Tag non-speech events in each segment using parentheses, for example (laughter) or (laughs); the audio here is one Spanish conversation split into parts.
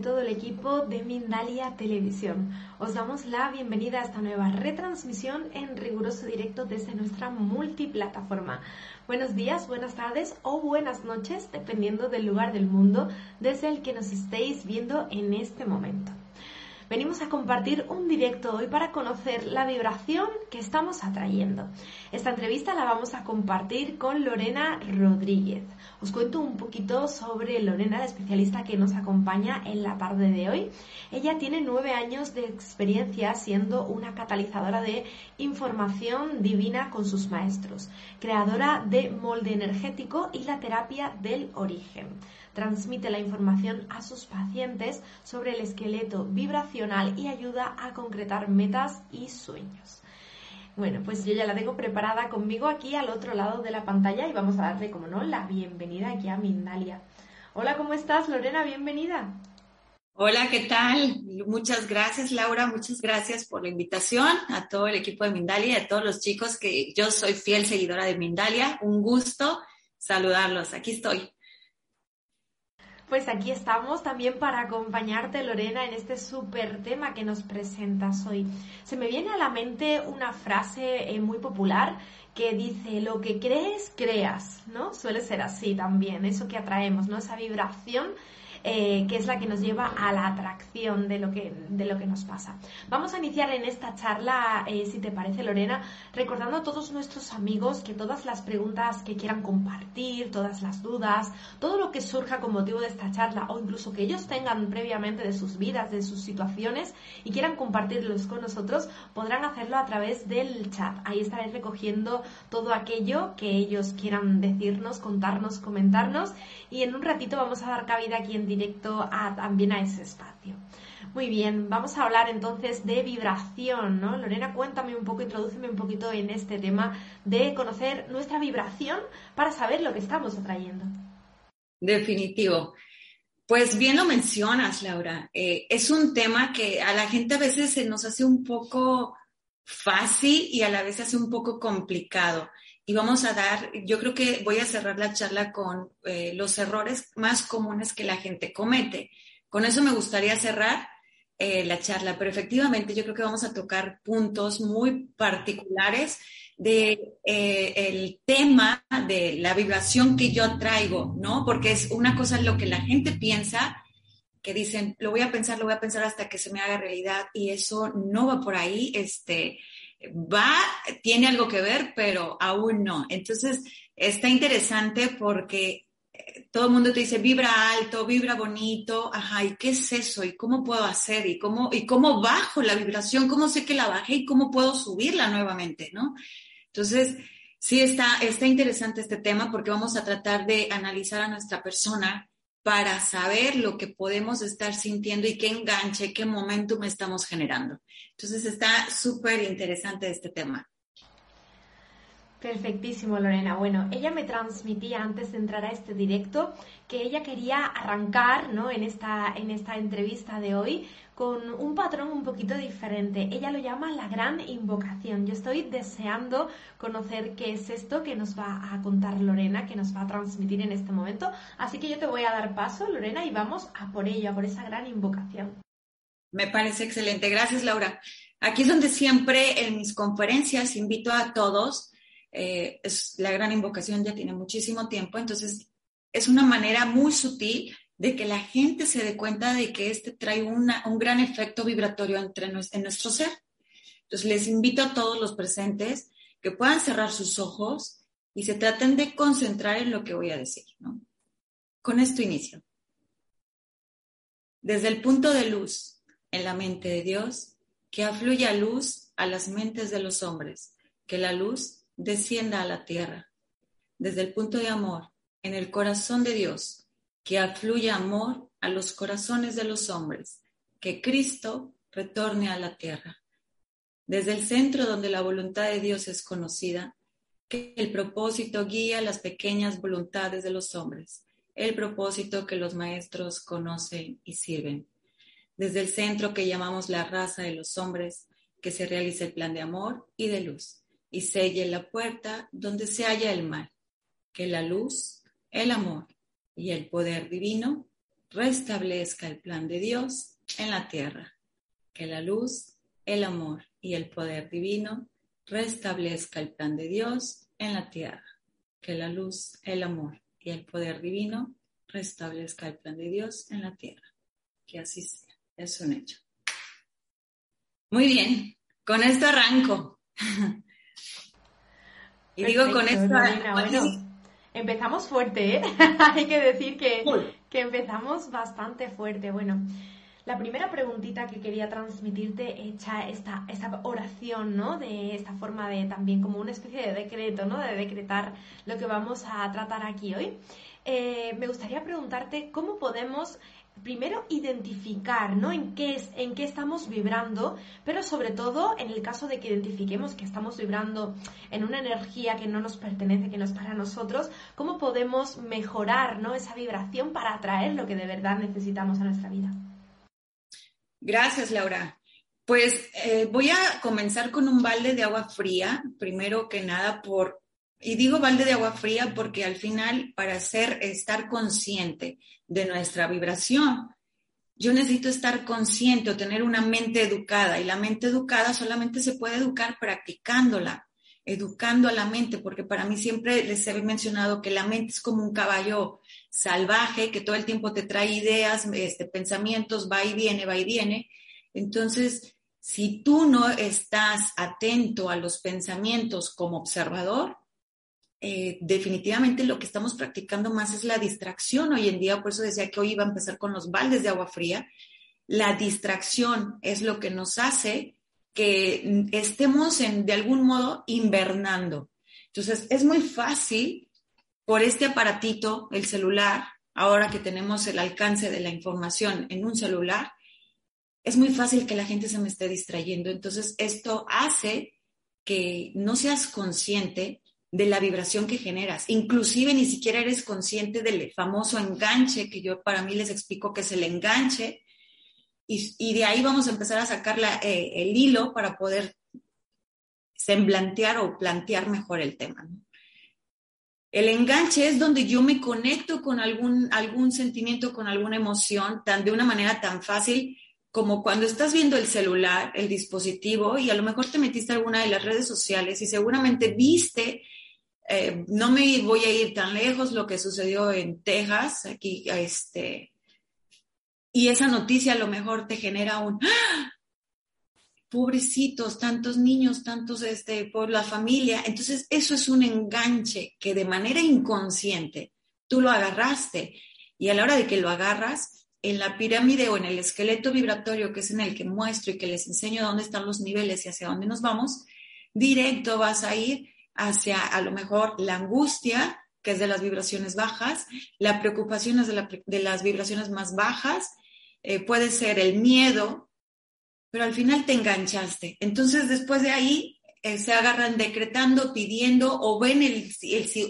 todo el equipo de Mindalia Televisión. Os damos la bienvenida a esta nueva retransmisión en riguroso directo desde nuestra multiplataforma. Buenos días, buenas tardes o buenas noches, dependiendo del lugar del mundo desde el que nos estéis viendo en este momento venimos a compartir un directo hoy para conocer la vibración que estamos atrayendo. Esta entrevista la vamos a compartir con Lorena Rodríguez. Os cuento un poquito sobre Lorena, la especialista que nos acompaña en la tarde de hoy. Ella tiene nueve años de experiencia siendo una catalizadora de información divina con sus maestros, creadora de molde energético y la terapia del origen transmite la información a sus pacientes sobre el esqueleto vibracional y ayuda a concretar metas y sueños. Bueno, pues yo ya la tengo preparada conmigo aquí al otro lado de la pantalla y vamos a darle, como no, la bienvenida aquí a Mindalia. Hola, ¿cómo estás, Lorena? Bienvenida. Hola, ¿qué tal? Muchas gracias, Laura. Muchas gracias por la invitación a todo el equipo de Mindalia y a todos los chicos que yo soy fiel seguidora de Mindalia. Un gusto saludarlos. Aquí estoy. Pues aquí estamos también para acompañarte, Lorena, en este súper tema que nos presentas hoy. Se me viene a la mente una frase eh, muy popular que dice, lo que crees, creas, ¿no? Suele ser así también, eso que atraemos, ¿no? Esa vibración eh, que es la que nos lleva a la atracción de lo que, de lo que nos pasa. Vamos a iniciar en esta charla, eh, si te parece, Lorena, recordando a todos nuestros amigos que todas las preguntas que quieran compartir, todas las dudas, todo lo que surja con motivo de esta charla o incluso que ellos tengan previamente de sus vidas, de sus situaciones y quieran compartirlos con nosotros, podrán hacerlo a través del chat. Ahí estaré recogiendo todo aquello que ellos quieran decirnos, contarnos, comentarnos y en un ratito vamos a dar cabida aquí en directo a, también a ese espacio. Muy bien, vamos a hablar entonces de vibración, ¿no? Lorena, cuéntame un poco, introdúceme un poquito en este tema de conocer nuestra vibración para saber lo que estamos atrayendo. Definitivo. Pues bien lo mencionas, Laura. Eh, es un tema que a la gente a veces se nos hace un poco fácil y a la vez hace un poco complicado y vamos a dar, yo creo que voy a cerrar la charla con eh, los errores más comunes que la gente comete. Con eso me gustaría cerrar eh, la charla, pero efectivamente yo creo que vamos a tocar puntos muy particulares de eh, el tema de la vibración que yo traigo, ¿no? Porque es una cosa lo que la gente piensa, que dicen, lo voy a pensar, lo voy a pensar hasta que se me haga realidad y eso no va por ahí, este, va, tiene algo que ver, pero aún no. Entonces, está interesante porque eh, todo el mundo te dice, vibra alto, vibra bonito, ajá, ¿y qué es eso? ¿Y cómo puedo hacer? ¿Y cómo, y cómo bajo la vibración? ¿Cómo sé que la bajé y cómo puedo subirla nuevamente? ¿No? Entonces, sí está, está interesante este tema porque vamos a tratar de analizar a nuestra persona para saber lo que podemos estar sintiendo y qué enganche, qué momentum estamos generando. Entonces está súper interesante este tema. Perfectísimo, Lorena. Bueno, ella me transmitía antes de entrar a este directo que ella quería arrancar ¿no? en, esta, en esta entrevista de hoy con un patrón un poquito diferente. Ella lo llama la gran invocación. Yo estoy deseando conocer qué es esto que nos va a contar Lorena, que nos va a transmitir en este momento. Así que yo te voy a dar paso, Lorena, y vamos a por ello, a por esa gran invocación. Me parece excelente. Gracias, Laura. Aquí es donde siempre en mis conferencias invito a todos. Eh, es, la gran invocación ya tiene muchísimo tiempo, entonces es una manera muy sutil de que la gente se dé cuenta de que este trae un gran efecto vibratorio entre, en nuestro ser. Entonces les invito a todos los presentes que puedan cerrar sus ojos y se traten de concentrar en lo que voy a decir. Con esto inicio. Desde el punto de luz en la mente de Dios, que afluya luz a las mentes de los hombres, que la luz descienda a la tierra. Desde el punto de amor en el corazón de Dios, que afluya amor a los corazones de los hombres, que Cristo retorne a la tierra. Desde el centro donde la voluntad de Dios es conocida, que el propósito guía las pequeñas voluntades de los hombres, el propósito que los maestros conocen y sirven. Desde el centro que llamamos la raza de los hombres, que se realice el plan de amor y de luz, y selle la puerta donde se halla el mal, que la luz, el amor y el poder divino restablezca el plan de Dios en la tierra. Que la luz, el amor y el poder divino restablezca el plan de Dios en la tierra. Que la luz, el amor y el poder divino restablezca el plan de Dios en la tierra. Que así sea. Es un hecho. Muy bien, con esto arranco. (laughs) y digo con esto. Empezamos fuerte, ¿eh? (laughs) Hay que decir que, que empezamos bastante fuerte. Bueno, la primera preguntita que quería transmitirte hecha esta, esta oración, ¿no? De esta forma de también como una especie de decreto, ¿no? De decretar lo que vamos a tratar aquí hoy. Eh, me gustaría preguntarte cómo podemos primero identificar, ¿no? En qué, es, en qué estamos vibrando, pero sobre todo en el caso de que identifiquemos que estamos vibrando en una energía que no nos pertenece, que no es para nosotros, ¿cómo podemos mejorar, ¿no? Esa vibración para atraer lo que de verdad necesitamos a nuestra vida. Gracias, Laura. Pues eh, voy a comenzar con un balde de agua fría, primero que nada por, y digo balde de agua fría porque al final para hacer, estar consciente de nuestra vibración, yo necesito estar consciente o tener una mente educada y la mente educada solamente se puede educar practicándola, educando a la mente, porque para mí siempre les he mencionado que la mente es como un caballo salvaje que todo el tiempo te trae ideas, este, pensamientos, va y viene, va y viene. Entonces, si tú no estás atento a los pensamientos como observador, eh, definitivamente lo que estamos practicando más es la distracción hoy en día, por eso decía que hoy iba a empezar con los baldes de agua fría. La distracción es lo que nos hace que estemos en, de algún modo invernando. Entonces, es muy fácil por este aparatito, el celular, ahora que tenemos el alcance de la información en un celular, es muy fácil que la gente se me esté distrayendo. Entonces, esto hace que no seas consciente de la vibración que generas. Inclusive ni siquiera eres consciente del famoso enganche, que yo para mí les explico que es el enganche, y, de ahí vamos a empezar a sacar eh, el hilo para poder semblantear o plantear mejor el tema. El enganche es donde yo me conecto con algún, algún sentimiento, con alguna emoción, tan, de una manera tan fácil como cuando estás viendo el celular, el dispositivo, y a lo mejor te metiste a alguna de las redes sociales y seguramente viste, eh, no me voy a ir tan lejos, lo que sucedió en Texas, aquí, este, y esa noticia a lo mejor te genera un, ¡Ah! pobrecitos, tantos niños, tantos, este, por la familia. Entonces, eso es un enganche que de manera inconsciente tú lo agarraste y a la hora de que lo agarras, en la pirámide o en el esqueleto vibratorio, que es en el que muestro y que les enseño dónde están los niveles y hacia dónde nos vamos, directo vas a ir hacia a lo mejor la angustia, que es de las vibraciones bajas, la preocupación es de, las vibraciones más bajas, eh, puede ser el miedo, pero al final te enganchaste. Entonces, después de ahí, eh, se agarran decretando, pidiendo o ven el,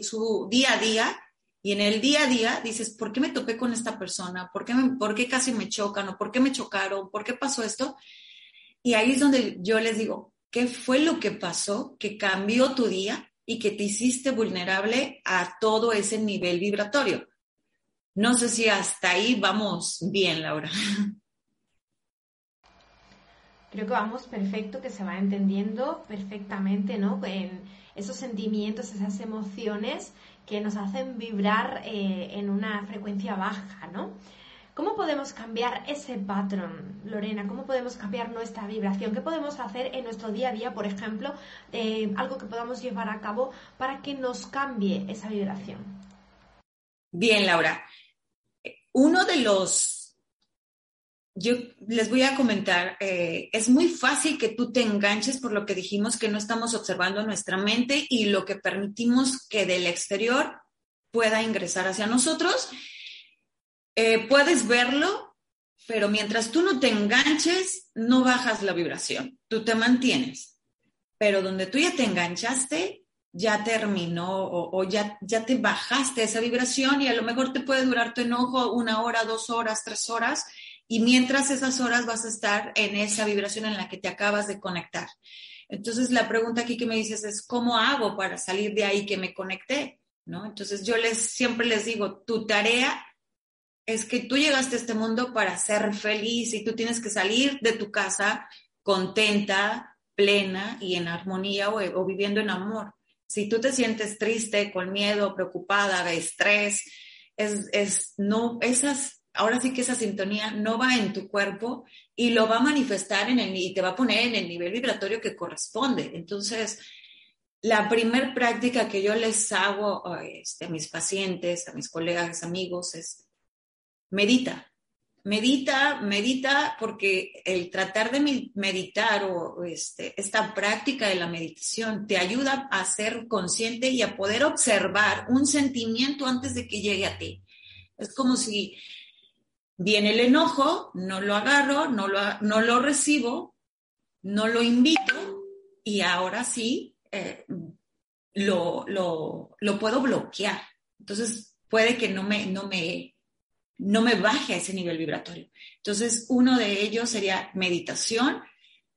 su día a día y en el día a día dices, ¿por qué me topé con esta persona? ¿Por qué, ¿Por qué casi me chocan? ¿O por qué me chocaron? ¿Por qué pasó esto? Y ahí es donde yo les digo, ¿qué fue lo que pasó que cambió tu día y que te hiciste vulnerable a todo ese nivel vibratorio? No sé si hasta ahí vamos bien, Laura. creo que vamos perfecto, que se va entendiendo perfectamente, ¿no? En esos sentimientos, esas emociones que nos hacen vibrar eh, en una frecuencia baja, ¿no? ¿Cómo podemos cambiar ese patrón, Lorena? ¿Cómo podemos cambiar nuestra vibración? ¿Qué podemos hacer en nuestro día a día, por ejemplo, eh, algo que podamos llevar a cabo para que nos cambie esa vibración? Bien, Laura. Uno de los yo les voy a comentar, eh, es muy fácil que tú te enganches por lo que dijimos que no estamos observando nuestra mente y lo que permitimos que del exterior pueda ingresar hacia nosotros. Eh, puedes verlo, pero mientras tú no te enganches, no bajas la vibración, tú te mantienes. Pero donde tú ya te enganchaste, ya terminó o, o ya, ya te bajaste esa vibración y a lo mejor te puede durar tu enojo una hora, dos horas, tres horas y mientras esas horas vas a estar en esa vibración en la que te acabas de conectar. Entonces, la pregunta aquí que me dices es, ¿cómo hago para salir de ahí que me conecté? ¿No? Entonces, yo les, siempre les digo, tu tarea es que tú llegaste a este mundo para ser feliz y tú tienes que salir de tu casa contenta, plena y en armonía o, viviendo en amor. Si tú te sientes triste, con miedo, preocupada, estrés, es, es, no, esas, ahora sí que esa sintonía no va en tu cuerpo y lo va a manifestar en el, y te va a poner en el nivel vibratorio que corresponde. Entonces, la primer práctica que yo les hago este, a mis pacientes, a mis colegas, amigos, es medita. Medita, medita, porque el tratar de meditar o este, esta práctica de la meditación te ayuda a ser consciente y a poder observar un sentimiento antes de que llegue a ti. Es como si viene el enojo, no lo agarro, no lo, no lo recibo, no lo invito y ahora sí eh, lo, lo, lo, puedo bloquear. Entonces puede que no me, no me no me baje a ese nivel vibratorio. Entonces, uno de ellos sería meditación.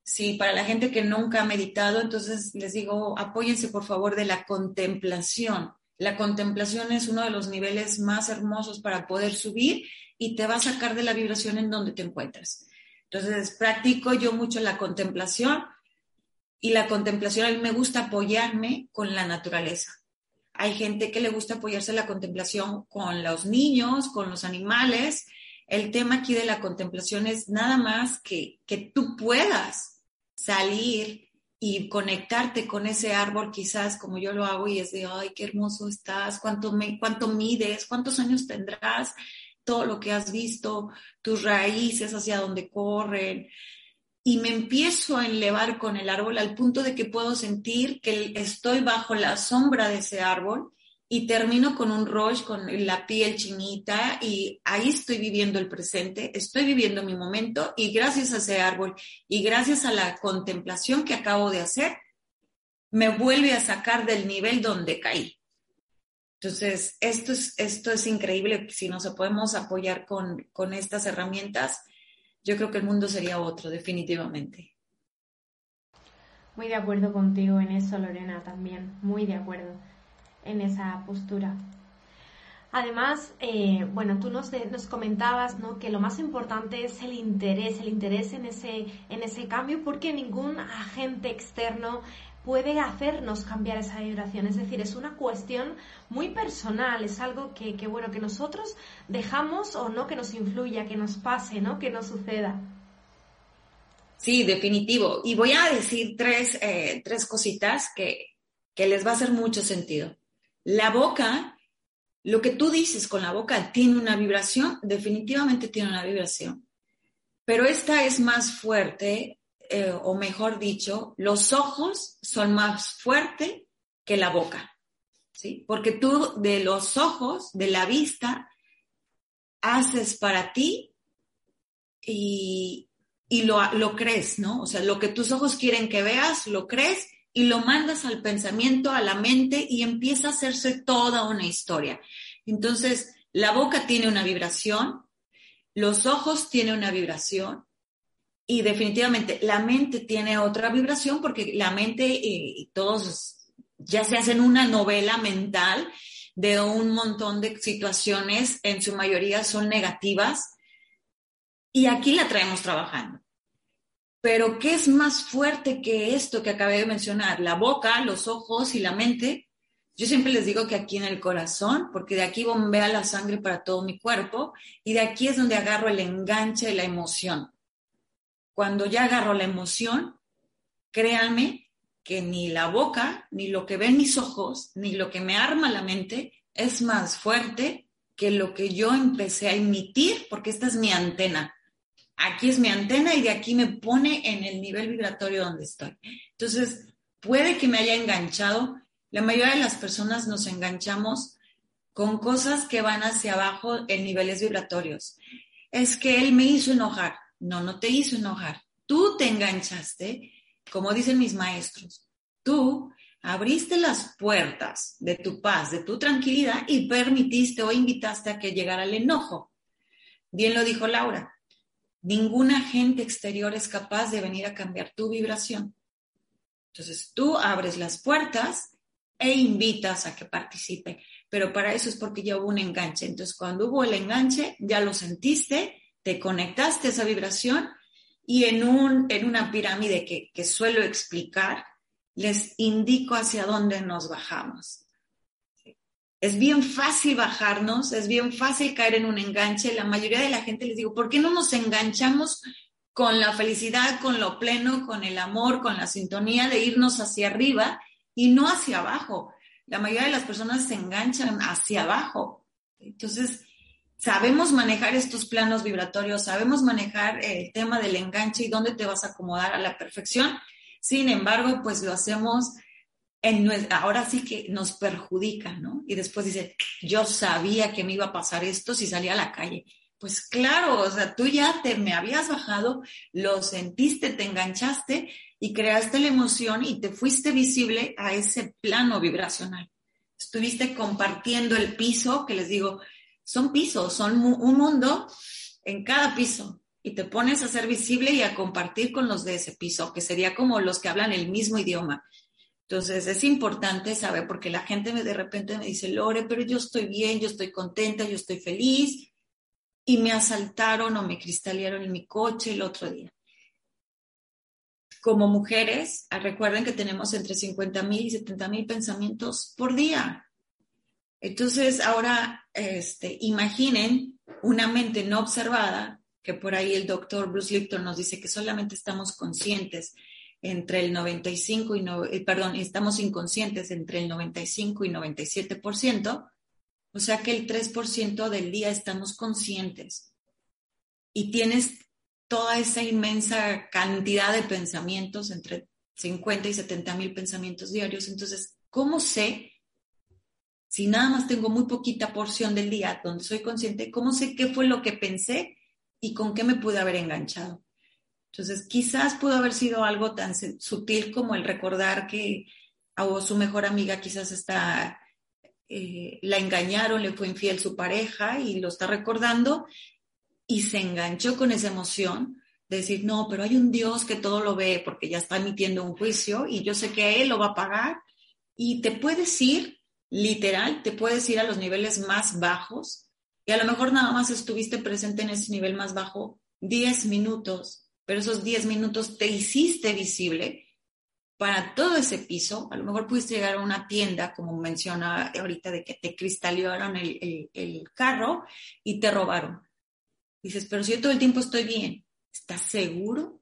Si para la gente que nunca ha meditado, entonces les digo, apóyense por favor de la contemplación. La contemplación es uno de los niveles más hermosos para poder subir y te va a sacar de la vibración en donde te encuentras. Entonces, practico yo mucho la contemplación y la contemplación a mí me gusta apoyarme con la naturaleza. Hay gente que le gusta apoyarse en la contemplación con los niños, con los animales. El tema aquí de la contemplación es nada más que, que tú puedas salir y conectarte con ese árbol, quizás como yo lo hago, y es de, ay, qué hermoso estás, cuánto, me, cuánto mides, cuántos años tendrás, todo lo que has visto, tus raíces hacia dónde corren, y me empiezo a elevar con el árbol al punto de que puedo sentir que estoy bajo la sombra de ese árbol y termino con un rush, con la piel chinita y ahí estoy viviendo el presente, estoy viviendo mi momento y gracias a ese árbol y gracias a la contemplación que acabo de hacer, me vuelve a sacar del nivel donde caí. Entonces, esto es, esto es increíble si nos podemos apoyar con, con estas herramientas yo creo que el mundo sería otro, definitivamente. Muy de acuerdo contigo en eso, Lorena, también, muy de acuerdo en esa postura. Además, eh, bueno, tú nos, nos comentabas ¿no? que lo más importante es el interés, el interés en ese, en ese cambio, porque ningún agente externo puede hacernos cambiar esa vibración. Es decir, es una cuestión muy personal, es algo que, bueno, que nosotros dejamos o no que nos influya, que nos pase, ¿no? Que nos suceda. Sí, definitivo. Y voy a decir tres, eh, tres cositas que, que les va a hacer mucho sentido. La boca, lo que tú dices con la boca tiene una vibración, definitivamente tiene una vibración. Pero esta es más fuerte eh, o mejor dicho, los ojos son más fuertes que la boca, ¿sí? Porque tú de los ojos, de la vista, haces para ti y, lo, lo crees, ¿no? O sea, lo que tus ojos quieren que veas, lo crees y lo mandas al pensamiento, a la mente y empieza a hacerse toda una historia. Entonces, la boca tiene una vibración, los ojos tienen una vibración y definitivamente la mente tiene otra vibración porque la mente y eh, todos ya se hacen una novela mental de un montón de situaciones, en su mayoría son negativas, y aquí la traemos trabajando. Pero ¿qué es más fuerte que esto que acabé de mencionar? La boca, los ojos y la mente. Yo siempre les digo que aquí en el corazón, porque de aquí bombea la sangre para todo mi cuerpo y de aquí es donde agarro el enganche de la emoción cuando ya agarro la emoción, créanme que ni la boca, ni lo que ven mis ojos, ni lo que me arma la mente es más fuerte que lo que yo empecé a emitir, porque esta es mi antena. Aquí es mi antena y de aquí me pone en el nivel vibratorio donde estoy. Entonces, puede que me haya enganchado. La mayoría de las personas nos enganchamos con cosas que van hacia abajo en niveles vibratorios. Es que él me hizo enojar. No, no te hizo enojar. Tú te enganchaste, como dicen mis maestros. Tú abriste las puertas de tu paz, de tu tranquilidad y permitiste o invitaste a que llegara el enojo. Bien lo dijo Laura. Ningún agente exterior es capaz de venir a cambiar tu vibración. Entonces tú abres las puertas e invitas a que participe. pero para eso es porque ya hubo un enganche. Entonces, cuando hubo el enganche, ya lo sentiste, te conectaste a esa vibración y en, un, en una pirámide que, que suelo explicar, les indico hacia dónde nos bajamos. Es bien fácil bajarnos, es bien fácil caer en un enganche. La mayoría de la gente les digo, ¿por qué no nos enganchamos con la felicidad, con lo pleno, con el amor, con la sintonía de irnos hacia arriba y no hacia abajo? La mayoría de las personas se enganchan hacia abajo. Entonces, sabemos manejar estos planos vibratorios, sabemos manejar el tema del enganche y dónde te vas a acomodar a la perfección. Sin embargo, pues lo hacemos ahora sí que nos perjudica, ¿no? Y después dice, yo sabía que me iba a pasar esto si salía a la calle. Pues claro, o sea, tú ya te me habías bajado, lo sentiste, te enganchaste y creaste la emoción y te fuiste visible a ese plano vibracional. Estuviste compartiendo el piso, que les digo, son pisos, son un mundo en cada piso y te pones a ser visible y a compartir con los de ese piso, que sería como los que hablan el mismo idioma. Entonces es importante saber, porque la gente me, de repente me dice, Lore, pero yo estoy bien, yo estoy contenta, yo estoy feliz, y me asaltaron o me cristalearon en mi coche el otro día. Como mujeres, ah, recuerden que tenemos entre 50 mil y 70 mil pensamientos por día. Entonces, ahora, este, imaginen una mente no observada, que por ahí el doctor Bruce Lipton nos dice que solamente estamos conscientes entre el 95 y no, eh, perdón, estamos inconscientes entre el 95 y 97%, o sea que el 3% del día estamos conscientes. Y tienes toda esa inmensa cantidad de pensamientos, entre 50 y 70 mil pensamientos diarios. Entonces, ¿cómo sé si nada más tengo muy poquita porción del día donde soy consciente, cómo sé qué fue lo que pensé y con qué me pude haber enganchado? Entonces, quizás pudo haber sido algo tan sutil como el recordar que a su mejor amiga quizás está, eh, la engañaron, le fue infiel su pareja y lo está recordando y se enganchó con esa emoción de decir, no, pero hay un Dios que todo lo ve porque ya está emitiendo un juicio y yo sé que Él lo va a pagar y te puedes ir, literal, te puedes ir a los niveles más bajos y a lo mejor nada más estuviste presente en ese nivel más bajo 10 minutos pero esos 10 minutos te hiciste visible para todo ese piso. A lo mejor pudiste llegar a una tienda, como menciona ahorita, de que te cristalizaron el, el, carro y te robaron. Dices, pero si yo todo el tiempo estoy bien, ¿estás seguro?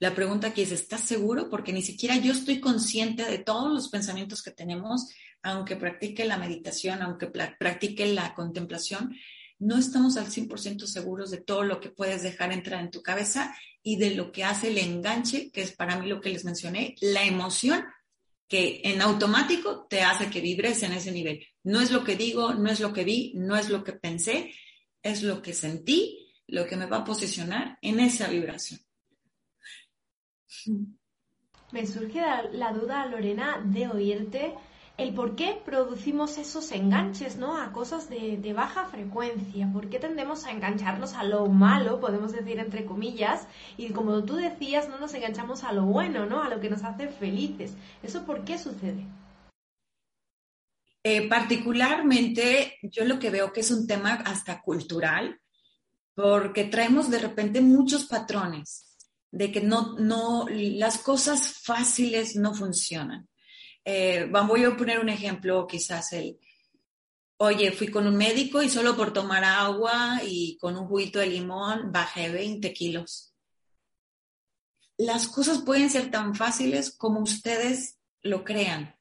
La pregunta aquí es, ¿estás seguro? Porque ni siquiera yo estoy consciente de todos los pensamientos que tenemos, aunque practique la meditación, aunque practique la contemplación, no estamos al 100% seguros de todo lo que puedes dejar entrar en tu cabeza y de lo que hace el enganche, que es para mí lo que les mencioné, la emoción que en automático te hace que vibres en ese nivel. No es lo que digo, no es lo que vi, no es lo que pensé, es lo que sentí, lo que me va a posicionar en esa vibración. Me surge la duda, Lorena, de oírte el por qué producimos esos enganches, ¿no? A cosas de, baja frecuencia. ¿Por qué tendemos a engancharnos a lo malo, podemos decir entre comillas? Y como tú decías, no nos enganchamos a lo bueno, ¿no? A lo que nos hace felices. ¿Eso por qué sucede? Eh, particularmente, yo lo que veo que es un tema hasta cultural, porque traemos de repente muchos patrones de que no, no, las cosas fáciles no funcionan eh, voy a poner un ejemplo, quizás el, oye, fui con un médico y solo por tomar agua y con un juguito de limón bajé 20 kilos. Las cosas pueden ser tan fáciles como ustedes lo crean,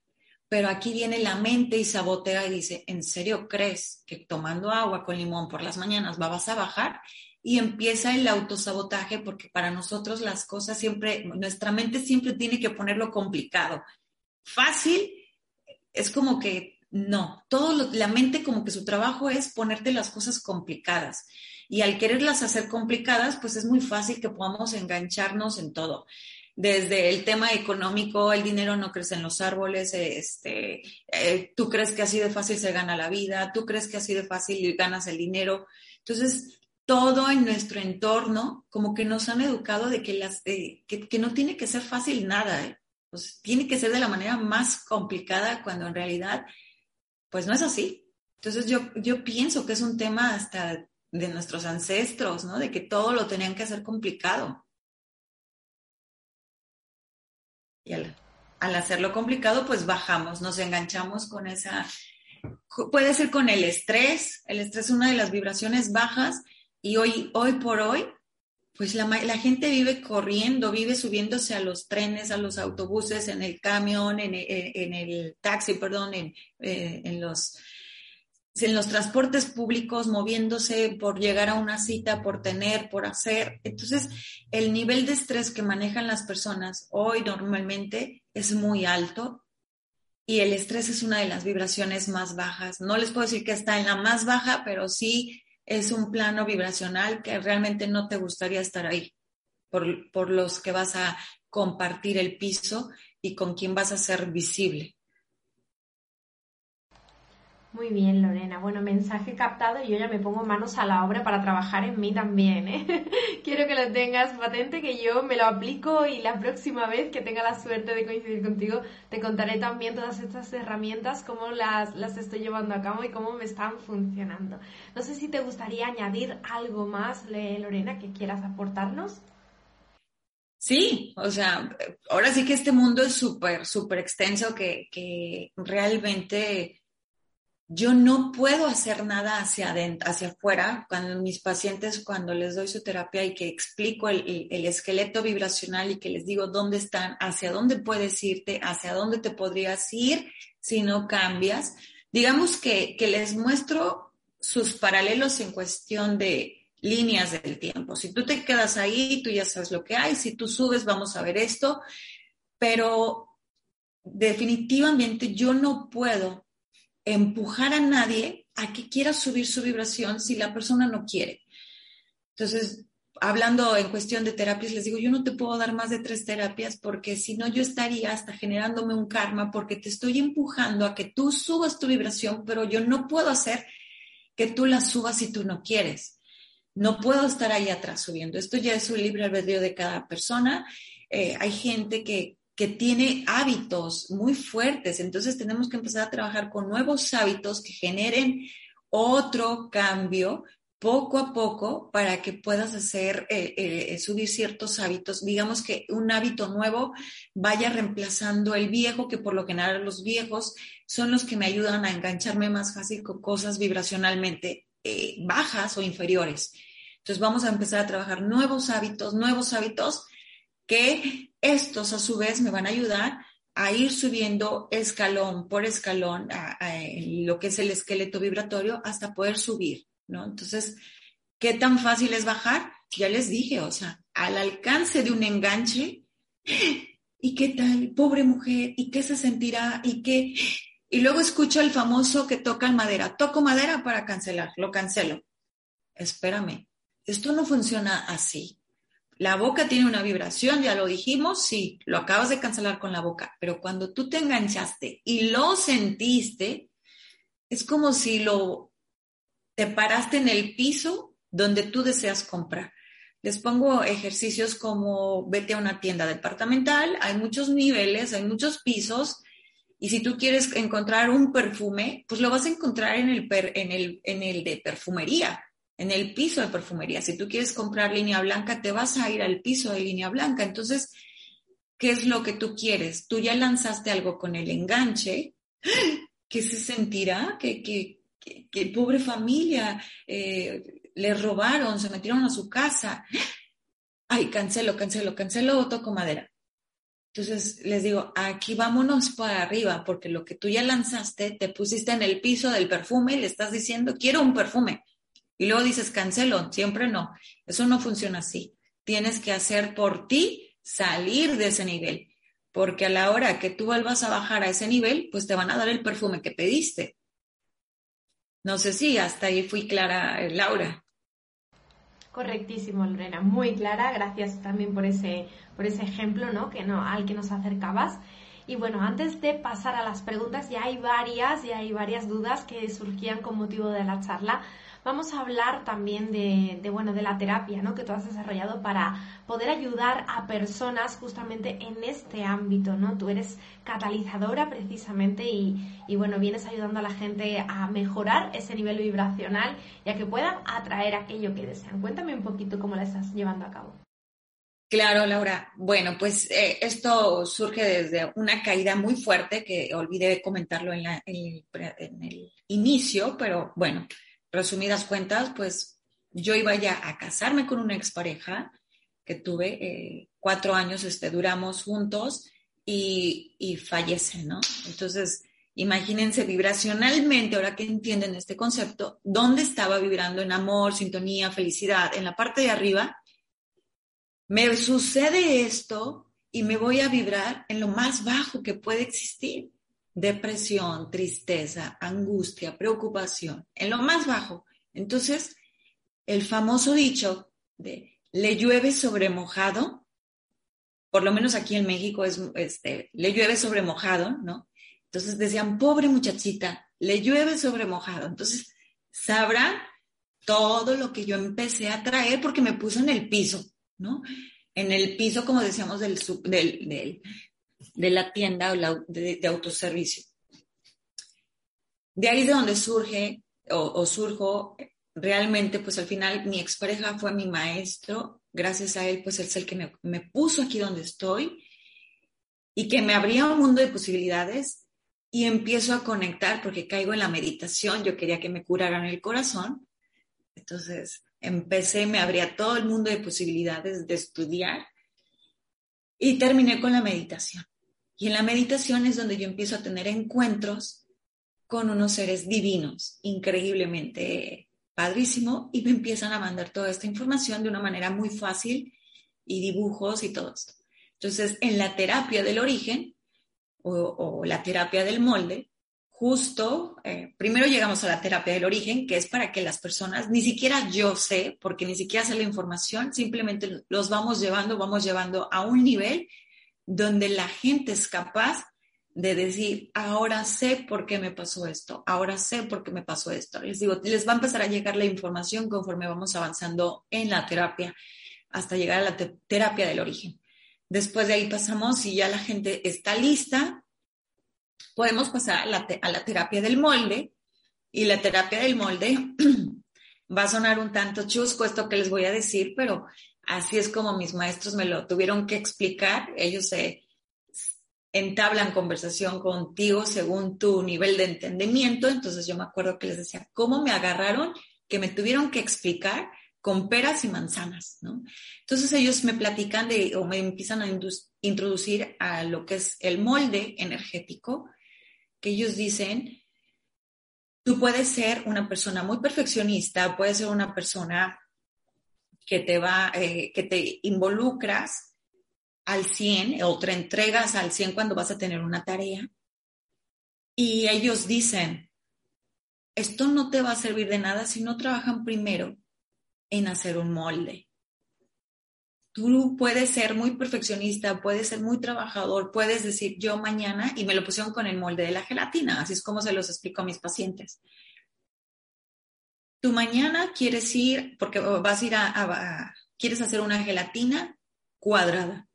pero aquí viene la mente y sabotea y dice, ¿en serio crees que tomando agua con limón por las mañanas vas a bajar? Y empieza el autosabotaje porque para nosotros las cosas siempre, nuestra mente siempre tiene que ponerlo complicado fácil, es como que no, todo la mente como que su trabajo es ponerte las cosas complicadas y al quererlas hacer complicadas, pues es muy fácil que podamos engancharnos en todo. Desde el tema económico, el dinero no crece en los árboles, este, eh, tú crees que así de fácil se gana la vida, tú crees que así de fácil ganas el dinero. Entonces, todo en nuestro entorno, como que nos han educado de que, las, que, que no tiene que ser fácil nada, ¿eh? Pues tiene que ser de la manera más complicada cuando en realidad, pues no es así. Entonces yo, yo pienso que es un tema hasta de nuestros ancestros, ¿no? De que todo lo tenían que hacer complicado. Y al, al hacerlo complicado, pues bajamos, nos enganchamos con esa, puede ser con el estrés, el estrés es una de las vibraciones bajas y hoy, hoy por hoy, pues la, gente vive corriendo, vive subiéndose a los trenes, a los autobuses, en el camión, en, en, el taxi, perdón, en, eh, en los en los transportes públicos, moviéndose por llegar a una cita, por tener, por hacer. Entonces, el nivel de estrés que manejan las personas hoy normalmente es muy alto y el estrés es una de las vibraciones más bajas. No les puedo decir que está en la más baja, pero sí es un plano vibracional que realmente no te gustaría estar ahí por, por los que vas a compartir el piso y con quien vas a ser visible. Muy bien, Lorena. Bueno, mensaje captado y yo ya me pongo manos a la obra para trabajar en mí también. ¿eh? (laughs) Quiero que lo tengas patente, que yo me lo aplico y la próxima vez que tenga la suerte de coincidir contigo, te contaré también todas estas herramientas, cómo las, las estoy llevando a cabo y cómo me están funcionando. No sé si te gustaría añadir algo más, Lorena, que quieras aportarnos. Sí, o sea, ahora sí que este mundo es súper, súper extenso que, que realmente yo no puedo hacer nada hacia adentro, hacia afuera, cuando mis pacientes, cuando les doy su terapia y que explico el, el, esqueleto vibracional y que les digo dónde están, hacia dónde puedes irte, hacia dónde te podrías ir si no cambias. Digamos que, que les muestro sus paralelos en cuestión de líneas del tiempo. Si tú te quedas ahí, tú ya sabes lo que hay. Si tú subes, vamos a ver esto. Pero definitivamente yo no puedo empujar a nadie a que quiera subir su vibración si la persona no quiere. Entonces, hablando en cuestión de terapias, les digo, yo no te puedo dar más de tres terapias porque si no yo estaría hasta generándome un karma porque te estoy empujando a que tú subas tu vibración, pero yo no puedo hacer que tú la subas si tú no quieres. No puedo estar ahí atrás subiendo. Esto ya es un libre albedrío de cada persona. Eh, hay gente que, que tiene hábitos muy fuertes. Entonces tenemos que empezar a trabajar con nuevos hábitos que generen otro cambio poco a poco para que puedas hacer, eh, eh, subir ciertos hábitos. Digamos que un hábito nuevo vaya reemplazando el viejo, que por lo general los viejos son los que me ayudan a engancharme más fácil con cosas vibracionalmente eh, bajas o inferiores. Entonces vamos a empezar a trabajar nuevos hábitos, nuevos hábitos que estos a su vez me van a ayudar a ir subiendo escalón por escalón a, lo que es el esqueleto vibratorio hasta poder subir, ¿no? Entonces, ¿qué tan fácil es bajar? Ya les dije, o sea, al alcance de un enganche, (gasps) ¿y qué tal? Pobre mujer, ¿y qué se sentirá? ¿Y qué? Y luego escucho el famoso que toca madera, toco madera para cancelar, lo cancelo. Espérame, esto no funciona así. La boca tiene una vibración, ya lo dijimos, sí, lo acabas de cancelar con la boca, pero cuando tú te enganchaste y lo sentiste, es como si lo te paraste en el piso donde tú deseas comprar. Les pongo ejercicios como vete a una tienda departamental, hay muchos niveles, hay muchos pisos, y si tú quieres encontrar un perfume, pues lo vas a encontrar en el, en el, en el de perfumería en el piso de perfumería. Si tú quieres comprar línea blanca, te vas a ir al piso de línea blanca. Entonces, ¿qué es lo que tú quieres? Tú ya lanzaste algo con el enganche. ¿Qué se sentirá? Que, que, pobre familia, eh, le robaron, se metieron a su casa. Ay, cancelo, cancelo, cancelo, toco madera. Entonces les digo, aquí vámonos para arriba, porque lo que tú ya lanzaste, te pusiste en el piso del perfume y le estás diciendo, quiero un perfume. Y luego dices, cancelo, siempre no. Eso no funciona así. Tienes que hacer por ti salir de ese nivel, porque a la hora que tú vuelvas a bajar a ese nivel, pues te van a dar el perfume que pediste. No sé si hasta ahí fui clara, Laura. Correctísimo, Lorena, muy clara. Gracias también por ese, por ese ejemplo, ¿no? Que no, al que nos acercabas. Y bueno, antes de pasar a las preguntas, ya hay varias, ya hay varias dudas que surgían con motivo de la charla. Vamos a hablar también de, bueno, de la terapia, ¿no? Que tú has desarrollado para poder ayudar a personas justamente en este ámbito, ¿no? Tú eres catalizadora precisamente y, bueno, vienes ayudando a la gente a mejorar ese nivel vibracional y a que puedan atraer aquello que desean. Cuéntame un poquito cómo la estás llevando a cabo. Claro, Laura. Bueno, pues eh, esto surge desde una caída muy fuerte que olvidé comentarlo en, en el inicio, pero bueno, resumidas cuentas, pues yo iba ya a casarme con una expareja que tuve eh, cuatro años, este, duramos juntos y, y fallece, ¿no? Entonces, imagínense vibracionalmente, ahora que entienden este concepto, ¿dónde estaba vibrando en amor, sintonía, felicidad? En la parte de arriba, me sucede esto y me voy a vibrar en lo más bajo que puede existir depresión, tristeza, angustia, preocupación, en lo más bajo. Entonces, el famoso dicho de le llueve sobre mojado, por lo menos aquí en México es, este, le llueve sobre mojado, ¿no? Entonces decían, pobre muchachita, le llueve sobre mojado. Entonces, sabrá todo lo que yo empecé a traer porque me puso en el piso, ¿no? En el piso, como decíamos, del, del, del, de la tienda o de, autoservicio. De ahí de donde surge o, surjo realmente, pues al final mi expareja fue mi maestro, gracias a él, pues él es el que me, me puso aquí donde estoy y que me abría un mundo de posibilidades y empiezo a conectar porque caigo en la meditación, yo quería que me curaran el corazón, entonces empecé, me abría todo el mundo de posibilidades de estudiar y terminé con la meditación. Y en la meditación es donde yo empiezo a tener encuentros con unos seres divinos, increíblemente padrísimo, y me empiezan a mandar toda esta información de una manera muy fácil y dibujos y todo esto. Entonces, en la terapia del origen o, la terapia del molde, justo, eh, primero llegamos a la terapia del origen, que es para que las personas, ni siquiera yo sé, porque ni siquiera sé la información, simplemente los vamos llevando, vamos llevando a un nivel donde la gente es capaz de decir, ahora sé por qué me pasó esto, ahora sé por qué me pasó esto. Les digo, les va a empezar a llegar la información conforme vamos avanzando en la terapia hasta llegar a la terapia del origen. Después de ahí pasamos, y ya la gente está lista, podemos pasar a la, terapia del molde. Y la terapia del molde (clears throat) va a sonar un tanto chusco esto que les voy a decir, pero así es como mis maestros me lo tuvieron que explicar. Ellos se entablan conversación contigo según tu nivel de entendimiento. Entonces yo me acuerdo que les decía, ¿cómo me agarraron? Que me tuvieron que explicar con peras y manzanas, ¿no? Entonces ellos me platican de, o me empiezan a introducir a lo que es el molde energético, que ellos dicen, tú puedes ser una persona muy perfeccionista, puedes ser una persona que te va, eh, que te involucras al 100 o te entregas al 100 cuando vas a tener una tarea. Y ellos dicen, esto no te va a servir de nada si no trabajan primero en hacer un molde. Tú puedes ser muy perfeccionista, puedes ser muy trabajador, puedes decir yo mañana, y me lo pusieron con el molde de la gelatina, así es como se los explico a mis pacientes. Tú mañana quieres ir, porque vas a ir a, quieres hacer una gelatina cuadrada.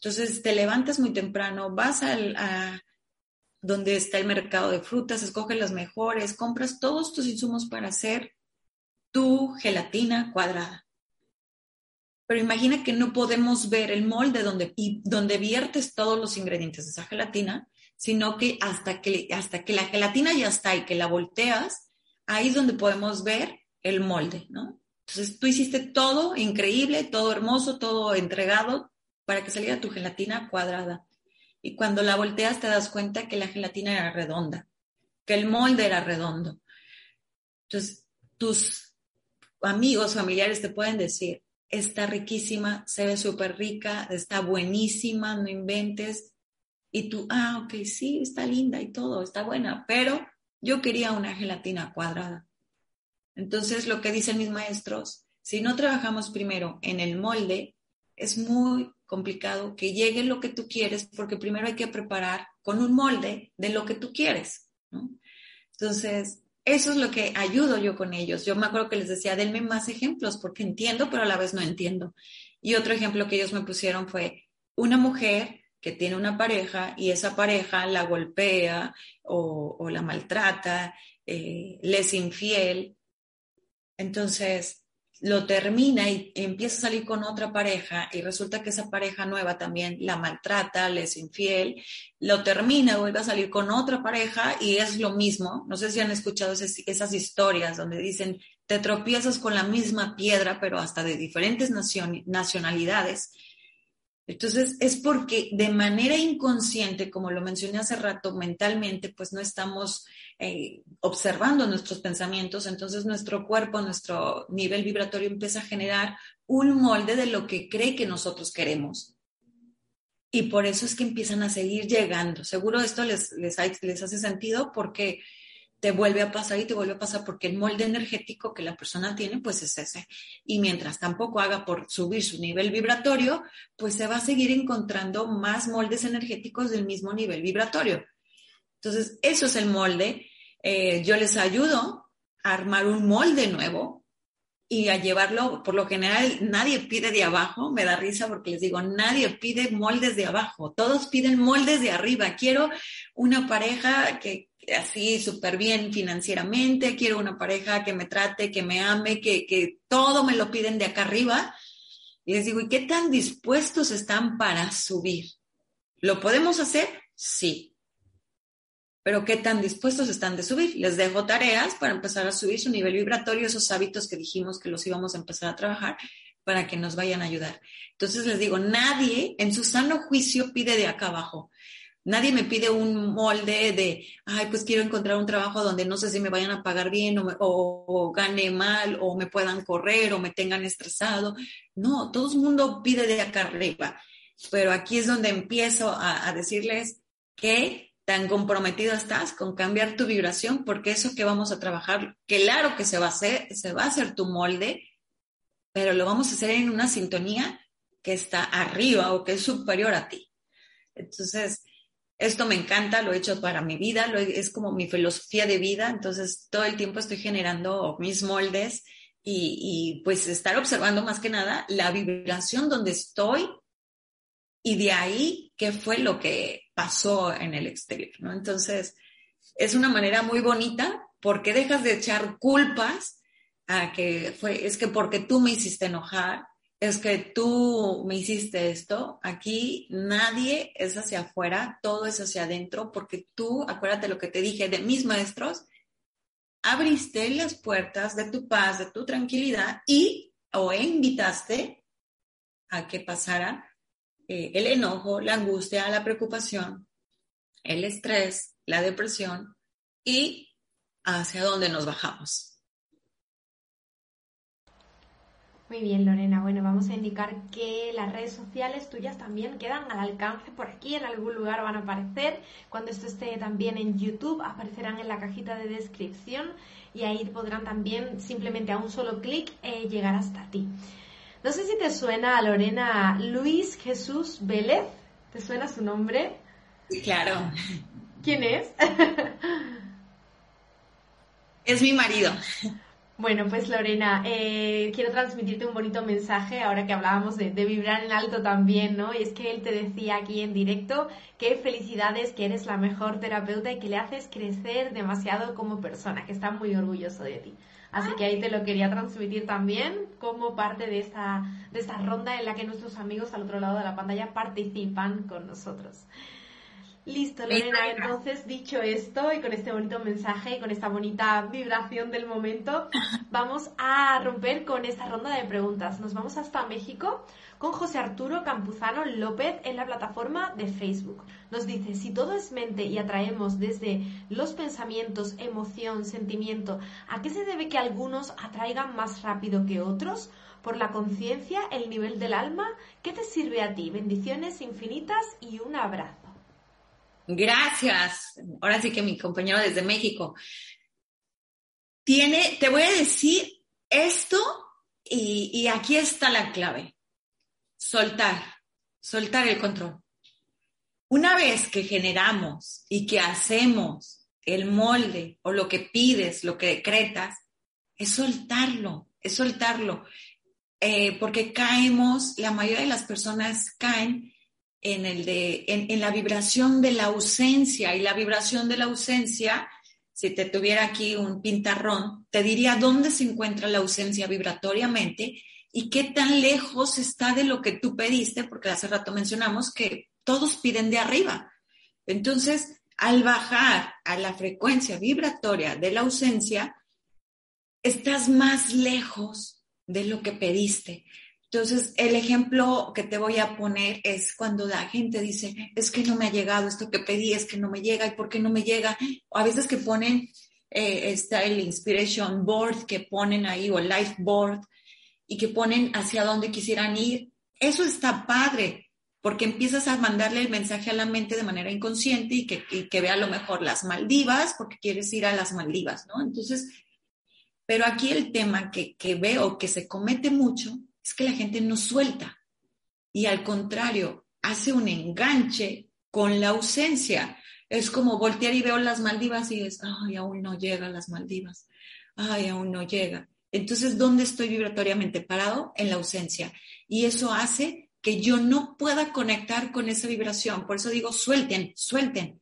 Entonces te levantas muy temprano, vas al, a donde está el mercado de frutas, escoges las mejores, compras todos tus insumos para hacer tu gelatina cuadrada. Pero imagina que no podemos ver el molde donde, y donde viertes todos los ingredientes de esa gelatina, sino que hasta que, hasta que la gelatina ya está y que la volteas, ahí es donde podemos ver el molde, ¿no? Entonces tú hiciste todo increíble, todo hermoso, todo entregado para que saliera tu gelatina cuadrada. Y cuando la volteas te das cuenta que la gelatina era redonda, que el molde era redondo. Entonces tus amigos, familiares te pueden decir, está riquísima, se ve súper rica, está buenísima, no inventes. Y tú, ah, ok, sí, está linda y todo, está buena, pero yo quería una gelatina cuadrada. Entonces, lo que dicen mis maestros, si no trabajamos primero en el molde, es muy complicado que llegue lo que tú quieres porque primero hay que preparar con un molde de lo que tú quieres. Entonces, eso es lo que ayudo yo con ellos. Yo me acuerdo que les decía, denme más ejemplos porque entiendo, pero a la vez no entiendo. Y otro ejemplo que ellos me pusieron fue una mujer que tiene una pareja y esa pareja la golpea o, la maltrata, eh, es infiel. Entonces, lo termina y empieza a salir con otra pareja y resulta que esa pareja nueva también la maltrata, le es infiel, lo termina, vuelve a salir con otra pareja y es lo mismo. No sé si han escuchado esas, historias donde dicen, te tropiezas con la misma piedra, pero hasta de diferentes nacionalidades entonces, es porque de manera inconsciente, como lo mencioné hace rato, mentalmente, pues no estamos eh, observando nuestros pensamientos, entonces nuestro cuerpo, nuestro nivel vibratorio empieza a generar un molde de lo que cree que nosotros queremos. Y por eso es que empiezan a seguir llegando. Seguro esto les, les, les hace sentido porque te vuelve a pasar y te vuelve a pasar porque el molde energético que la persona tiene, pues es ese. Y mientras tampoco haga por subir su nivel vibratorio, pues se va a seguir encontrando más moldes energéticos del mismo nivel vibratorio. Entonces, eso es el molde. Eh, yo les ayudo a armar un molde nuevo y a llevarlo, por lo general, nadie pide de abajo, me da risa porque les digo, nadie pide moldes de abajo, todos piden moldes de arriba. Quiero una pareja que, así súper bien financieramente, quiero una pareja que me trate, que me ame, que, que todo me lo piden de acá arriba. Y les digo, ¿y qué tan dispuestos están para subir? ¿Lo podemos hacer? Sí. Pero ¿qué tan dispuestos están de subir? Les dejo tareas para empezar a subir su nivel vibratorio, esos hábitos que dijimos que los íbamos a empezar a trabajar para que nos vayan a ayudar. Entonces les digo, nadie en su sano juicio pide de acá abajo. Nadie me pide un molde de, ay, pues quiero encontrar un trabajo donde no sé si me vayan a pagar bien o, gane mal o me puedan correr o me tengan estresado. No, todo el mundo pide de acá arriba. Pero aquí es donde empiezo a, a decirles que tan comprometido estás con cambiar tu vibración, porque eso que vamos a trabajar, claro que se va a hacer, se va a hacer tu molde, pero lo vamos a hacer en una sintonía que está arriba o que es superior a ti. Entonces, esto me encanta, lo he hecho para mi vida, es como mi filosofía de vida, entonces todo el tiempo estoy generando mis moldes y, pues estar observando más que nada la vibración donde estoy y de ahí qué fue lo que pasó en el exterior, ¿no? Entonces, es una manera muy bonita porque dejas de echar culpas a que fue, es que porque tú me hiciste enojar, es que tú me hiciste esto, aquí nadie es hacia afuera, todo es hacia adentro, porque tú, acuérdate lo que te dije de mis maestros, abriste las puertas de tu paz, de tu tranquilidad y o invitaste a que pasara eh, el enojo, la angustia, la preocupación, el estrés, la depresión y hacia dónde nos bajamos. Muy bien, Lorena. Bueno, vamos a indicar que las redes sociales tuyas también quedan al alcance por aquí, en algún lugar van a aparecer. Cuando esto esté también en YouTube, aparecerán en la cajita de descripción y ahí podrán también simplemente a un solo clic eh, llegar hasta ti. No sé si te suena, Lorena, Luis Jesús Vélez. ¿Te suena su nombre? Claro. ¿Quién es? es mi marido. Bueno, pues Lorena, eh, quiero transmitirte un bonito mensaje ahora que hablábamos de, vibrar en alto también, ¿no? Y es que él te decía aquí en directo que felicidades, que eres la mejor terapeuta y que le haces crecer demasiado como persona, que está muy orgulloso de ti. Así que ahí te lo quería transmitir también como parte de esta, de esta ronda en la que nuestros amigos al otro lado de la pantalla participan con nosotros. Listo, Lorena. Entonces, dicho esto y con este bonito mensaje y con esta bonita vibración del momento, (laughs) vamos a romper con esta ronda de preguntas. Nos vamos hasta México con José Arturo Campuzano López en la plataforma de Facebook. Nos dice, si todo es mente y atraemos desde los pensamientos, emoción, sentimiento, ¿a qué se debe que algunos atraigan más rápido que otros? ¿Por la conciencia, el nivel del alma? ¿Qué te sirve a ti? Bendiciones infinitas y un abrazo. Gracias. Ahora sí que mi compañero desde México. Tiene, te voy a decir esto y, y aquí está la clave. soltar, soltar el control. Una vez que generamos y que hacemos el molde o lo que pides, lo que decretas, es soltarlo, es soltarlo. Eh, porque caemos, la mayoría de las personas caen en, el de, en, la vibración de la ausencia y la vibración de la ausencia, si te tuviera aquí un pintarrón, te diría dónde se encuentra la ausencia vibratoriamente y qué tan lejos está de lo que tú pediste, porque hace rato mencionamos que todos piden de arriba. Entonces, al bajar a la frecuencia vibratoria de la ausencia, estás más lejos de lo que pediste. Entonces, el ejemplo que te voy a poner es cuando la gente dice, es que no me ha llegado esto que pedí, es que no me llega, ¿y por qué no me llega? O a veces que ponen, eh, está el Inspiration Board que ponen ahí, o el Life Board, y que ponen hacia dónde quisieran ir. Eso está padre, porque empiezas a mandarle el mensaje a la mente de manera inconsciente y que, y que vea a lo mejor las Maldivas, porque quieres ir a las Maldivas, ¿no? Entonces, pero aquí el tema que, veo que se comete mucho es que la gente no suelta y al contrario, hace un enganche con la ausencia. Es como voltear y veo las Maldivas y es, ay, aún no llega las Maldivas, ay, aún no llega. Entonces, ¿dónde estoy vibratoriamente parado? En la ausencia. Y eso hace que yo no pueda conectar con esa vibración. Por eso digo, suelten, suelten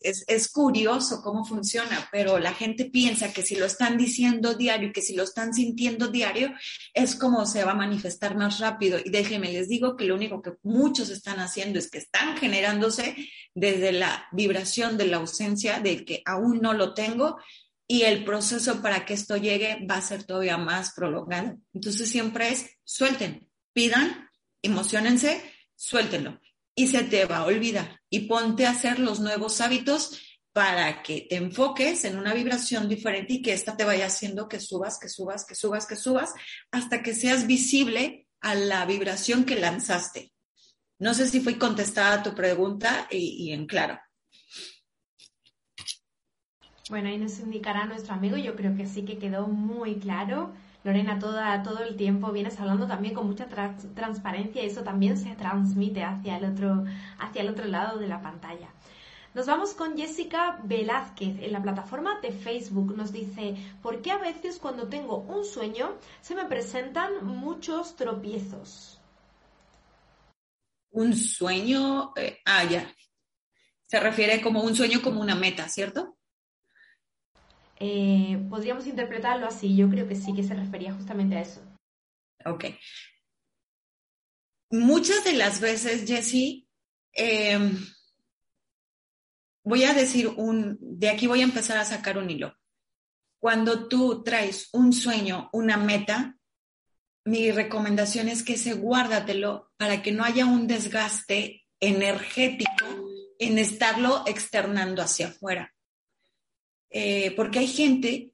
es, curioso cómo funciona, pero la gente piensa que si lo están diciendo diario, que si lo están sintiendo diario, es como se va a manifestar más rápido. Y déjenme, les digo que lo único que muchos están haciendo es que están generándose desde la vibración de la ausencia, de que aún no lo tengo, y el proceso para que esto llegue va a ser todavía más prolongado. Entonces siempre es suelten, pidan, emocionense, suéltenlo y se te va a olvidar. Y ponte a hacer los nuevos hábitos para que te enfoques en una vibración diferente y que esta te vaya haciendo que subas, que subas, que subas, que subas, hasta que seas visible a la vibración que lanzaste. No sé si fui contestada tu pregunta y en claro. Bueno, ahí nos indicará nuestro amigo, yo creo que sí que quedó muy claro. Lorena, toda, todo el tiempo vienes hablando también con mucha transparencia y eso también se transmite hacia el, otro, hacia el otro lado de la pantalla. Nos vamos con Jessica Velázquez en la plataforma de Facebook. Nos dice, ¿por qué a veces cuando tengo un sueño se me presentan muchos tropiezos? Un sueño, eh, ah, ya. Se refiere como un sueño como una meta, ¿cierto? Eh, podríamos interpretarlo así, yo creo que sí que se refería justamente a eso. Ok. Muchas de las veces, Jessie, em, voy a decir un, de aquí voy a empezar a sacar un hilo. Cuando tú traes un sueño, una meta, mi recomendación es que se guárdatelo para que no haya un desgaste energético en estarlo externando hacia afuera. Eh, porque hay gente,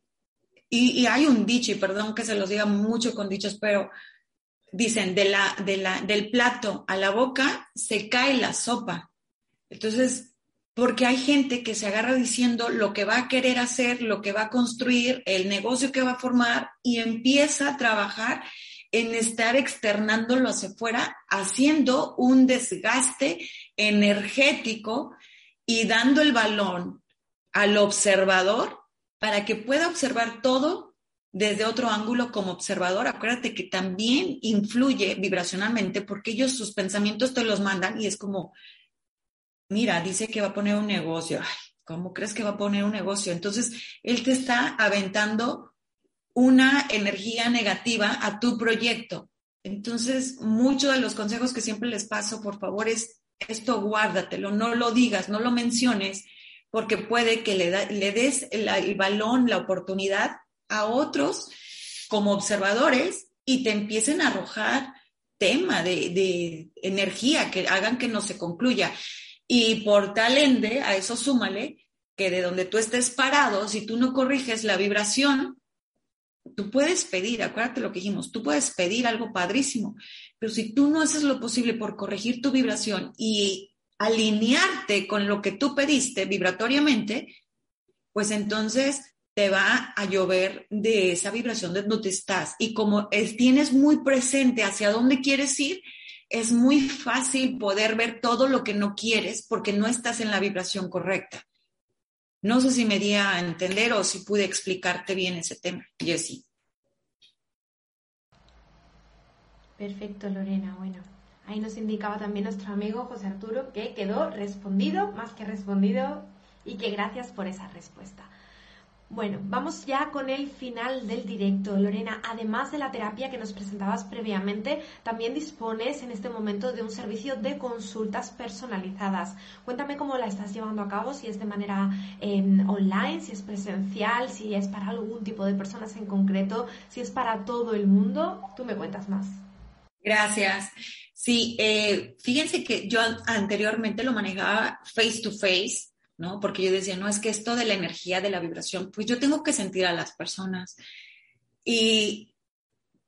y, hay un dicho, y perdón que se los diga mucho con dichos, pero dicen, de la, de la, del plato a la boca se cae la sopa. Entonces, porque hay gente que se agarra diciendo lo que va a querer hacer, lo que va a construir, el negocio que va a formar y empieza a trabajar en estar externándolo hacia afuera, haciendo un desgaste energético y dando el balón al observador para que pueda observar todo desde otro ángulo como observador. Acuérdate que también influye vibracionalmente porque ellos sus pensamientos te los mandan y es como, mira, dice que va a poner un negocio. ¿Cómo crees que va a poner un negocio? Entonces, él te está aventando una energía negativa a tu proyecto. Entonces, muchos de los consejos que siempre les paso, por favor, es esto guárdatelo, no lo digas, no lo menciones, porque puede que le, le des el, balón, la oportunidad a otros como observadores y te empiecen a arrojar tema de, de, energía que hagan que no se concluya. Y por tal ende, a eso súmale que de donde tú estés parado, si tú no corriges la vibración, tú puedes pedir, acuérdate lo que dijimos, tú puedes pedir algo padrísimo, pero si tú no haces lo posible por corregir tu vibración y alinearte con lo que tú pediste vibratoriamente, pues entonces te va a llover de esa vibración de donde estás. Y como tienes muy presente hacia dónde quieres ir, es muy fácil poder ver todo lo que no quieres porque no estás en la vibración correcta. No sé si me di a entender o si pude explicarte bien ese tema, Jessie. Perfecto, Lorena. Bueno, ahí nos indicaba también nuestro amigo José Arturo que quedó respondido, más que respondido, y que gracias por esa respuesta. Bueno, vamos ya con el final del directo. Lorena, además de la terapia que nos presentabas previamente, también dispones en este momento de un servicio de consultas personalizadas. Cuéntame cómo la estás llevando a cabo, si es de manera em, online, si es presencial, si es para algún tipo de personas en concreto, si es para todo el mundo. Tú me cuentas más. Gracias. Sí, eh, fíjense que yo anteriormente lo manejaba face to face ¿no? Porque yo decía, no, es que esto de la energía, de la vibración, pues yo tengo que sentir a las personas. Y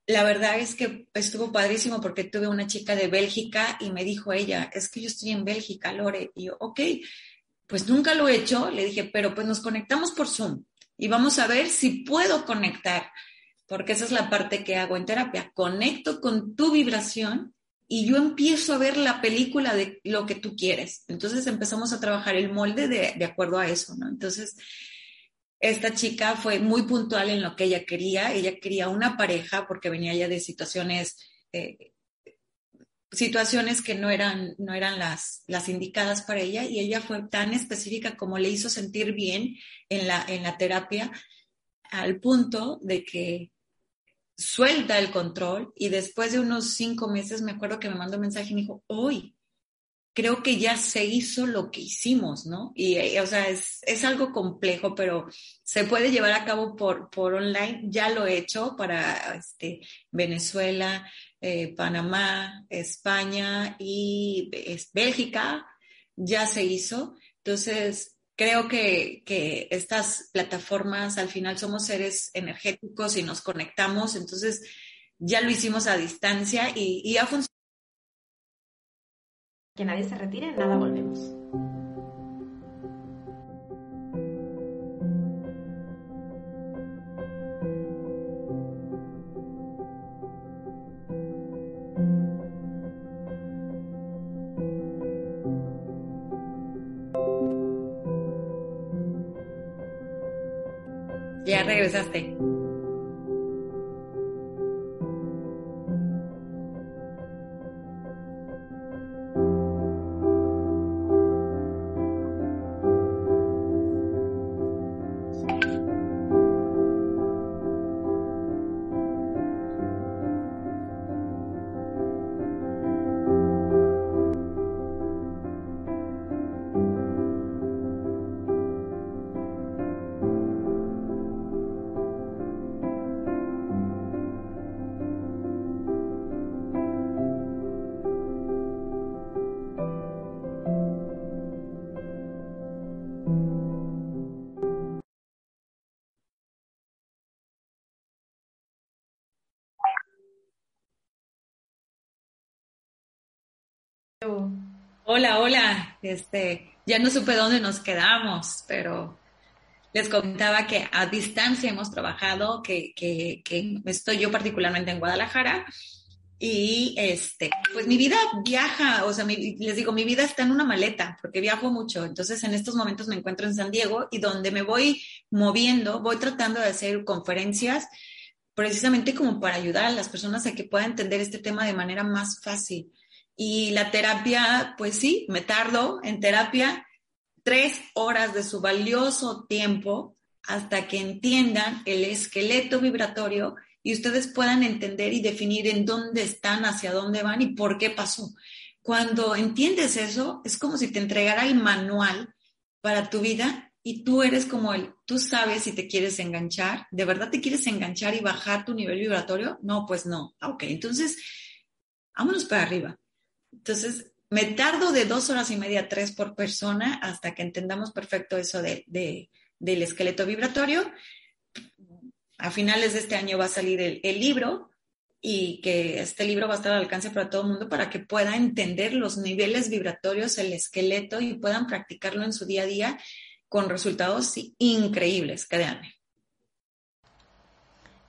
la verdad es que estuvo padrísimo porque tuve una chica de Bélgica y me dijo ella, es que yo estoy en Bélgica, Lore. Y yo, ok, pues nunca lo he hecho. Le dije, pero pues nos conectamos por Zoom y vamos a ver si puedo conectar, porque esa es la parte que hago en terapia. Conecto con tu vibración y yo empiezo a ver la película de lo que tú quieres. Entonces empezamos a trabajar el molde de, acuerdo a eso, ¿no? Entonces, esta chica fue muy puntual en lo que ella quería. Ella quería una pareja porque venía ya de situaciones, eh, situaciones que no eran, no eran las, las indicadas para ella y ella fue tan específica como le hizo sentir bien en la, en la terapia al punto de que suelta el control y después de unos cinco meses me acuerdo que me mandó un mensaje y me dijo, hoy creo que ya se hizo lo que hicimos, ¿no? Y, eh, o sea, es, es, algo complejo, pero se puede llevar a cabo por, por online. Ya lo he hecho para este, Venezuela, eh, Panamá, España y Bélgica. Ya se hizo. Entonces, creo que, estas plataformas al final somos seres energéticos y nos conectamos, entonces ya lo hicimos a distancia y, y ha funcionado. Que nadie se retire, nada volvemos. Regresaste. Hola, hola. Este, ya no supe dónde nos quedamos, pero les comentaba que a distancia hemos trabajado, que, que, estoy yo particularmente en Guadalajara y este, pues mi vida viaja, o sea, les digo, mi vida está en una maleta porque viajo mucho. Entonces, en estos momentos me encuentro en San Diego y donde me voy moviendo, voy tratando de hacer conferencias precisamente como para ayudar a las personas a que puedan entender este tema de manera más fácil. Y la terapia, pues sí, me tardo en terapia tres horas de su valioso tiempo hasta que entiendan el esqueleto vibratorio y ustedes puedan entender y definir en dónde están, hacia dónde van y por qué pasó. Cuando entiendes eso, es como si te entregara el manual para tu vida y tú eres como el, tú sabes si te quieres enganchar, ¿de verdad te quieres enganchar y bajar tu nivel vibratorio? No, pues no. Ok, entonces, vámonos para arriba. Entonces, me tardo de dos horas y media, tres por persona, hasta que entendamos perfecto eso de, del esqueleto vibratorio. A finales de este año va a salir el, el, libro y que este libro va a estar al alcance para todo el mundo para que pueda entender los niveles vibratorios, el esqueleto y puedan practicarlo en su día a día con resultados increíbles, créanme.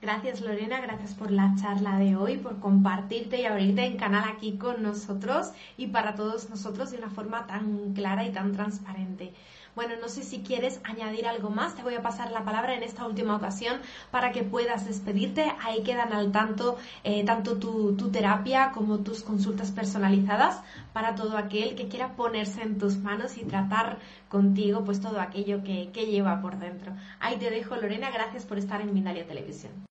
Gracias Lorena, gracias por la charla de hoy, por compartirte y abrirte en canal aquí con nosotros y para todos nosotros de una forma tan clara y tan transparente. Bueno, no sé si quieres añadir algo más, te voy a pasar la palabra en esta última ocasión para que puedas despedirte. Ahí quedan al tanto eh, tanto tu, terapia como tus consultas personalizadas para todo aquel que quiera ponerse en tus manos y tratar contigo pues todo aquello que, que lleva por dentro. Ahí te dejo Lorena, gracias por estar en Mindalia Televisión.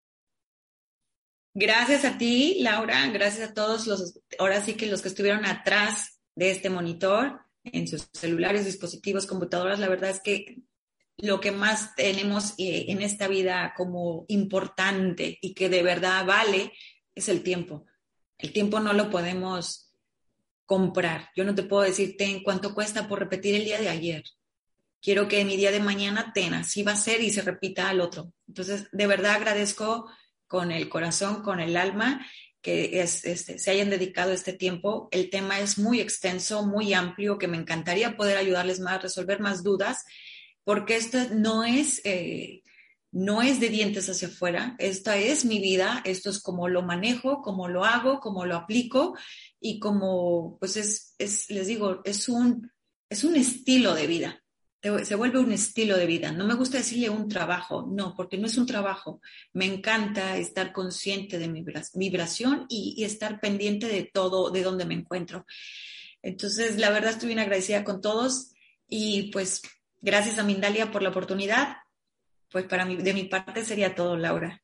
Gracias a ti, Laura, gracias a todos los, ahora sí que los que estuvieron atrás de este monitor, en sus celulares, dispositivos, computadoras, la verdad es que lo que más tenemos eh, en esta vida como importante y que de verdad vale es el tiempo. El tiempo no lo podemos comprar. Yo no te puedo decirte en cuánto cuesta por repetir el día de ayer. Quiero que mi día de mañana tenga, así va a ser y se repita al otro. Entonces, de verdad agradezco con el corazón, con el alma, que este, se hayan dedicado este tiempo. El tema es muy extenso, muy amplio, que me encantaría poder ayudarles más, resolver más dudas, porque esto no es, eh, no es de dientes hacia afuera, esta es mi vida, esto es como lo manejo, como lo hago, como lo aplico y como, pues es, es les digo, es un, es un estilo de vida se vuelve un estilo de vida. No me gusta decirle un trabajo, no, porque no es un trabajo. Me encanta estar consciente de mi vibración y, estar pendiente de todo, de donde me encuentro. Entonces, la verdad estoy bien agradecida con todos y pues gracias a Mindalia por la oportunidad. Pues para mí, de mi parte sería todo, Laura.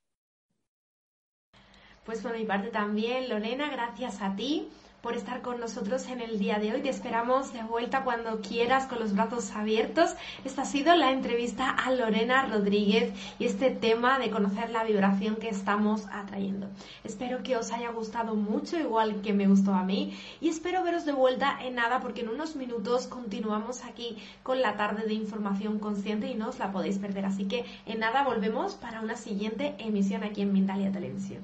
Pues por mi parte también, Lorena, gracias a ti por estar con nosotros en el día de hoy. Te esperamos de vuelta cuando quieras con los brazos abiertos. Esta ha sido la entrevista a Lorena Rodríguez y este tema de conocer la vibración que estamos atrayendo. Espero que os haya gustado mucho, igual que me gustó a mí, y espero veros de vuelta en nada porque en unos minutos continuamos aquí con la tarde de información consciente y no os la podéis perder. Así que en nada volvemos para una siguiente emisión aquí en Mindalia Televisión.